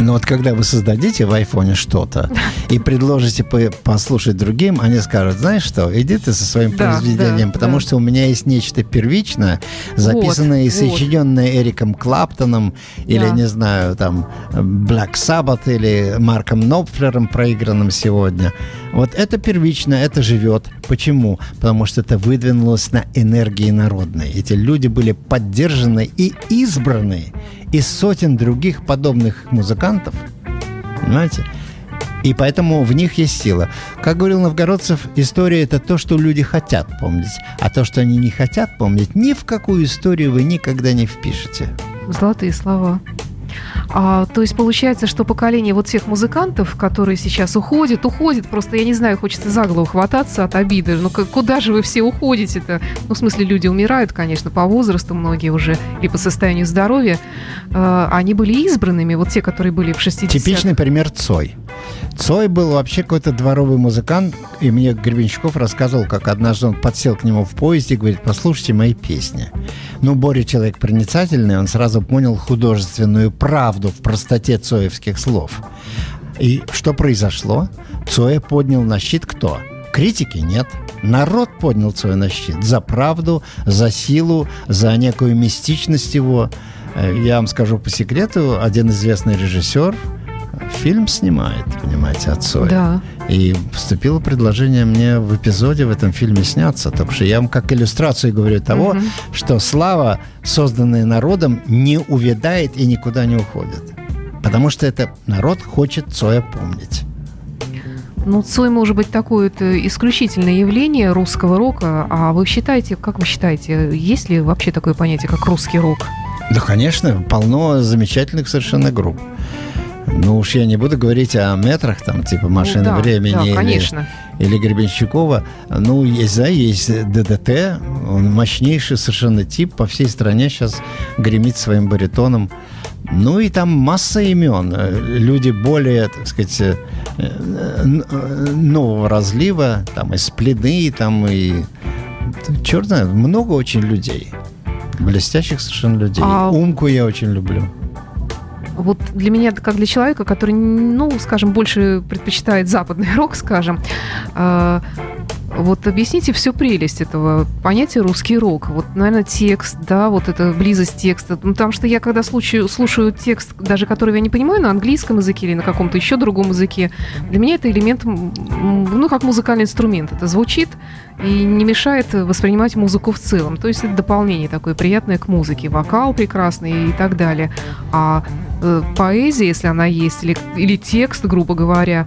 Но вот когда вы создадите в айфоне что-то и предложите послушать другим, они скажут, знаешь что, иди ты со своим да, произведением, да, потому да. что у меня есть нечто первичное, записанное вот, и сочиненное вот. Эриком Клаптоном или, да. не знаю, там, Black Sabbath или Марком Нопфлером, проигранным сегодня. Вот это первично, это живет. Почему? Потому что это выдвинулось на энергии народной. Эти люди были поддержаны и избраны из сотен других подобных музыкантов. Понимаете? И поэтому в них есть сила. Как говорил Новгородцев, история – это то, что люди хотят помнить. А то, что они не хотят помнить, ни в какую историю вы никогда не впишете. Золотые слова. А, то есть получается, что поколение вот тех музыкантов, которые сейчас уходят, уходят, просто, я не знаю, хочется за голову хвататься от обиды. Ну, куда же вы все уходите-то? Ну, в смысле, люди умирают, конечно, по возрасту многие уже, и по состоянию здоровья. А, они были избранными, вот те, которые были в 60 Типичный пример Цой. Цой был вообще какой-то дворовый музыкант, и мне Гребенщиков рассказывал, как однажды он подсел к нему в поезде и говорит, послушайте мои песни. Ну, Боря человек проницательный, он сразу понял художественную правду в простоте цоевских слов. И что произошло? Цоя поднял на щит кто? Критики нет. Народ поднял Цоя на щит за правду, за силу, за некую мистичность его. Э, я вам скажу по секрету, один известный режиссер – фильм снимает, понимаете, отцой. Да. И поступило предложение мне в эпизоде в этом фильме сняться. Так что я вам как иллюстрацию говорю того, угу. что слава, созданная народом, не увядает и никуда не уходит. Потому что это народ хочет Цоя помнить. Ну, Цой может быть такое это исключительное явление русского рока. А вы считаете, как вы считаете, есть ли вообще такое понятие, как русский рок? Да, конечно, полно замечательных совершенно групп. Ну уж я не буду говорить о метрах, там, типа машины да, времени да, или, конечно. или Гребенщикова. Ну, есть, да, есть ДДТ, он мощнейший совершенно тип, по всей стране сейчас гремит своим баритоном. Ну и там масса имен. Люди более, так сказать, э, нового разлива, там и сплины, там и... Черт знает, много очень людей. Блестящих совершенно людей. А... Умку я очень люблю. Вот для меня, как для человека, который, ну, скажем, больше предпочитает западный рок, скажем, э, вот объясните всю прелесть этого понятия русский рок. Вот, наверное, текст, да, вот эта близость текста. Ну, потому что я, когда слушаю, слушаю текст, даже который я не понимаю, на английском языке или на каком-то еще другом языке, для меня это элемент, ну, как музыкальный инструмент. Это звучит и не мешает воспринимать музыку в целом. То есть это дополнение такое приятное к музыке. Вокал прекрасный и так далее. А э, поэзия, если она есть, или, или текст, грубо говоря,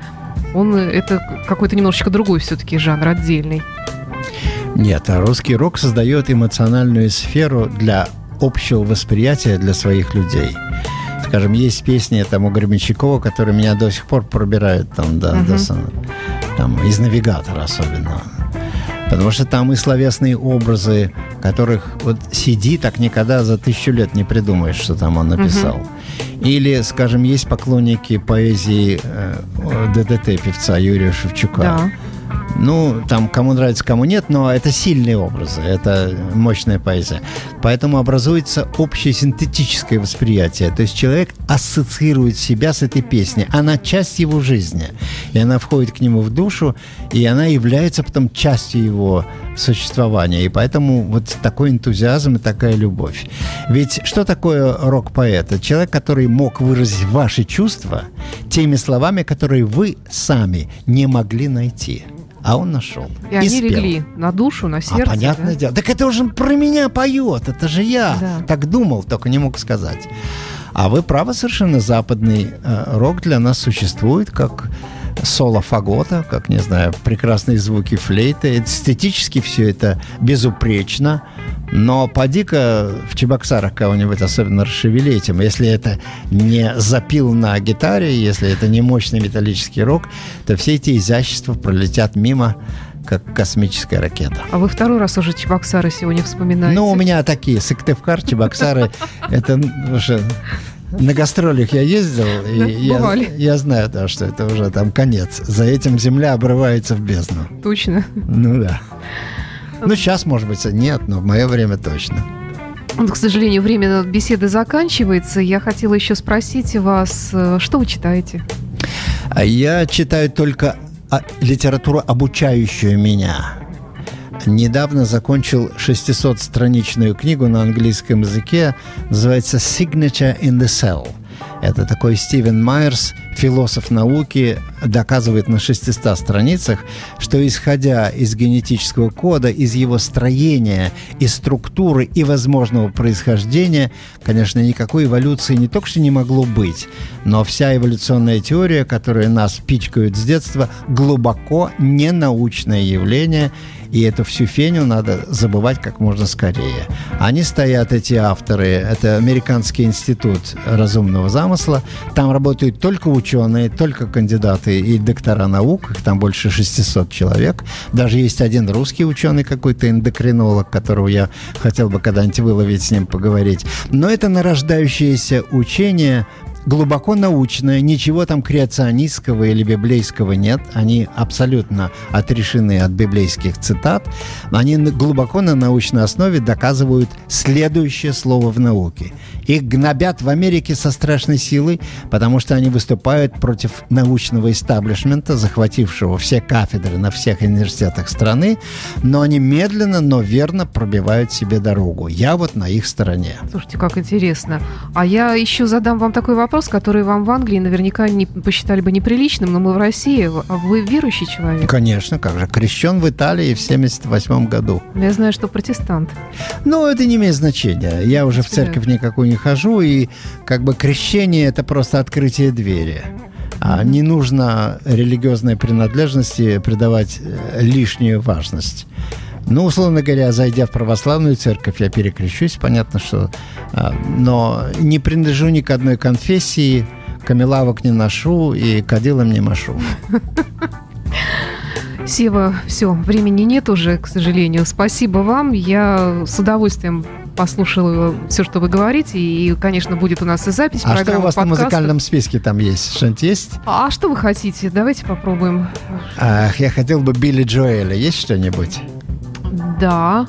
он это какой-то немножечко другой все-таки жанр, отдельный. Нет, а русский рок создает эмоциональную сферу для общего восприятия для своих людей. Скажем, есть песни там у Гребенщикова, которые меня до сих пор пробирают там, да, uh-huh. до, там, из навигатора особенно. Потому что там и словесные образы, которых вот сиди, так никогда за тысячу лет не придумаешь, что там он написал. Угу. Или, скажем, есть поклонники поэзии э, ДДТ певца Юрия Шевчука. Да. Ну, там кому нравится, кому нет, но это сильные образы, это мощная поэзия. Поэтому образуется общее синтетическое восприятие. То есть человек ассоциирует себя с этой песней. Она часть его жизни. И она входит к нему в душу, и она является потом частью его существования. И поэтому вот такой энтузиазм и такая любовь. Ведь что такое рок-поэт? Человек, который мог выразить ваши чувства теми словами, которые вы сами не могли найти А он нашел. И, и они спел. легли на душу, на сердце. А, понятное да? дело. Так это уже про меня поет, это же я. Да. Так думал, только не мог сказать. А вы правы совершенно, западный э, рок для нас существует как соло фагота, как, не знаю, прекрасные звуки флейты. Эстетически все это безупречно. Но поди-ка в Чебоксарах кого-нибудь особенно расшевели этим. Если это не запил на гитаре, если это не мощный металлический рок, то все эти изящества пролетят мимо как космическая ракета. А вы второй раз уже Чебоксары сегодня вспоминаете? Ну, у меня такие Сыктывкар, Чебоксары, это уже на гастролях я ездил, и я, я знаю, да, что это уже там конец. За этим земля обрывается в бездну. Точно? Ну да. Ну, сейчас, может быть, нет, но в мое время точно. Вот, к сожалению, время беседы заканчивается. Я хотела еще спросить вас, э, что вы читаете? А я читаю только а, литературу, обучающую меня. Недавно закончил 600-страничную книгу на английском языке, называется «Signature in the Cell». Это такой Стивен Майерс, философ науки, доказывает на 600 страницах, что исходя из генетического кода, из его строения, из структуры и возможного происхождения, конечно, никакой эволюции не только что не могло быть, но вся эволюционная теория, которая нас пичкают с детства, глубоко ненаучное явление, и эту всю феню надо забывать как можно скорее. Они стоят, эти авторы, это Американский институт разумного замысла, там работают только ученые, только кандидаты и доктора наук, их там больше 600 человек. Даже есть один русский ученый какой-то, эндокринолог, которого я хотел бы когда-нибудь выловить с ним поговорить. Но это нарождающееся учение глубоко научное, ничего там креационистского или библейского нет. Они абсолютно отрешены от библейских цитат. Они глубоко на научной основе доказывают следующее слово в науке. Их гнобят в Америке со страшной силой, потому что они выступают против научного истаблишмента, захватившего все кафедры на всех университетах страны, но они медленно, но верно пробивают себе дорогу. Я вот на их стороне. Слушайте, как интересно. А я еще задам вам такой вопрос вопрос, который вам в Англии наверняка не посчитали бы неприличным, но мы в России. А вы верующий человек? Конечно, как же. Крещен в Италии в 78 году. Я знаю, что протестант. Ну, это не имеет значения. Я уже в церковь никакую не хожу, и как бы крещение – это просто открытие двери. А не нужно религиозной принадлежности придавать э, лишнюю важность. Ну, условно говоря, зайдя в православную церковь, я перекрещусь, понятно, что... А, но не принадлежу ни к одной конфессии, камелавок не ношу и кадилом не машу. Сева, все, времени нет уже, к сожалению. Спасибо вам. Я с удовольствием послушала все, что вы говорите, и, конечно, будет у нас и запись. А что у вас подкастов. на музыкальном списке там есть? Что-нибудь есть? А что вы хотите? Давайте попробуем. Ах, я хотел бы Билли Джоэля. Есть что-нибудь? Да.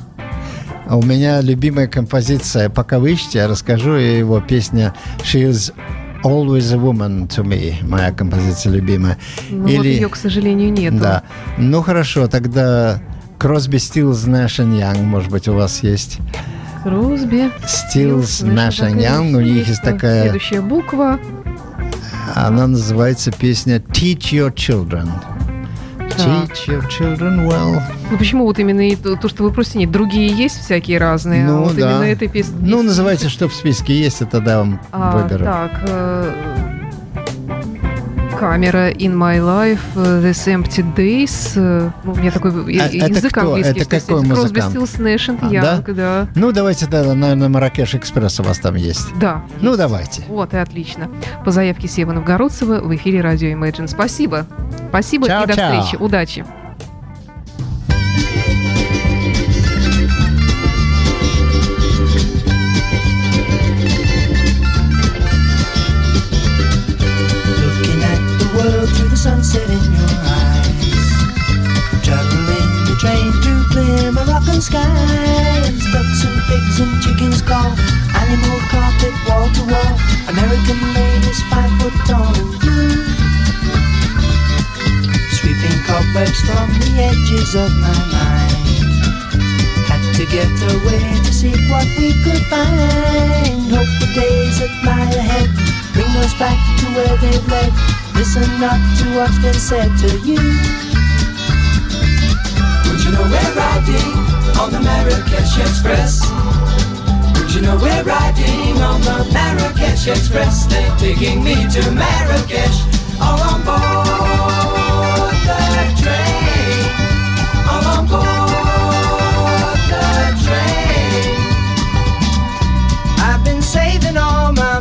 А у меня любимая композиция, пока вы ищете, я расскажу его песня «She is Always a Woman to Me», моя композиция любимая. Ну, Или... вот ее, к сожалению, нет. Да. Ну, хорошо, тогда Crosby, Stills, Nash Young, может быть, у вас есть. Crosby, Stills, Nash Young, у них есть такая... Следующая буква. Она называется песня «Teach Your Children». Teach your children well. Ну почему вот именно то, то, что вы просите? Нет, другие есть всякие разные, а ну, а вот да. именно этой песни. Ну, называйте, что в списке есть, это да вам а, выберу. Так, э, камера In My Life, э, This Empty Days. Э, ну, у меня такой а, язык кто? английский. Это какой музыкант? Stills, Nash and Young, да? да. Ну, давайте, да, наверное, Маракеш Экспресс у вас там есть. Да. Ну, есть. давайте. Вот, и отлично. По заявке Сева Новгородцева в эфире радио Imagine. Спасибо. Спасибо чао, и до чао. встречи. Удачи. Sunset in your eyes. Juggling the train through clear Moroccan skies. Ducks and pigs and chickens call. Animal carpet wall to wall. American ladies five foot tall and blue. Sweeping cobwebs from the edges of my mind. Had to get away to see what we could find. Hope the days that lie ahead bring us back to where they've led Listen not to what's been said to you. you know we're riding on the Marrakesh Express? Would you know we're riding on the Marrakesh Express? They're taking me to Marrakesh, all on board the train,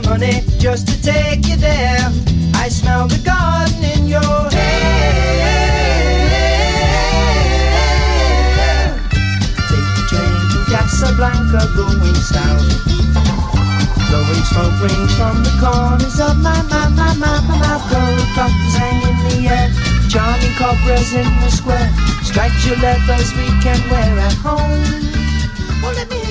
money just to take you there. I smell the garden in your hair. Take the train to Casablanca, going south. Blowing smoke rings from the corners of my, my, my, my, my mouth. Gold buttons hang in the air. Charming cobras in the square. Striped your leathers we can wear at home. Well, let me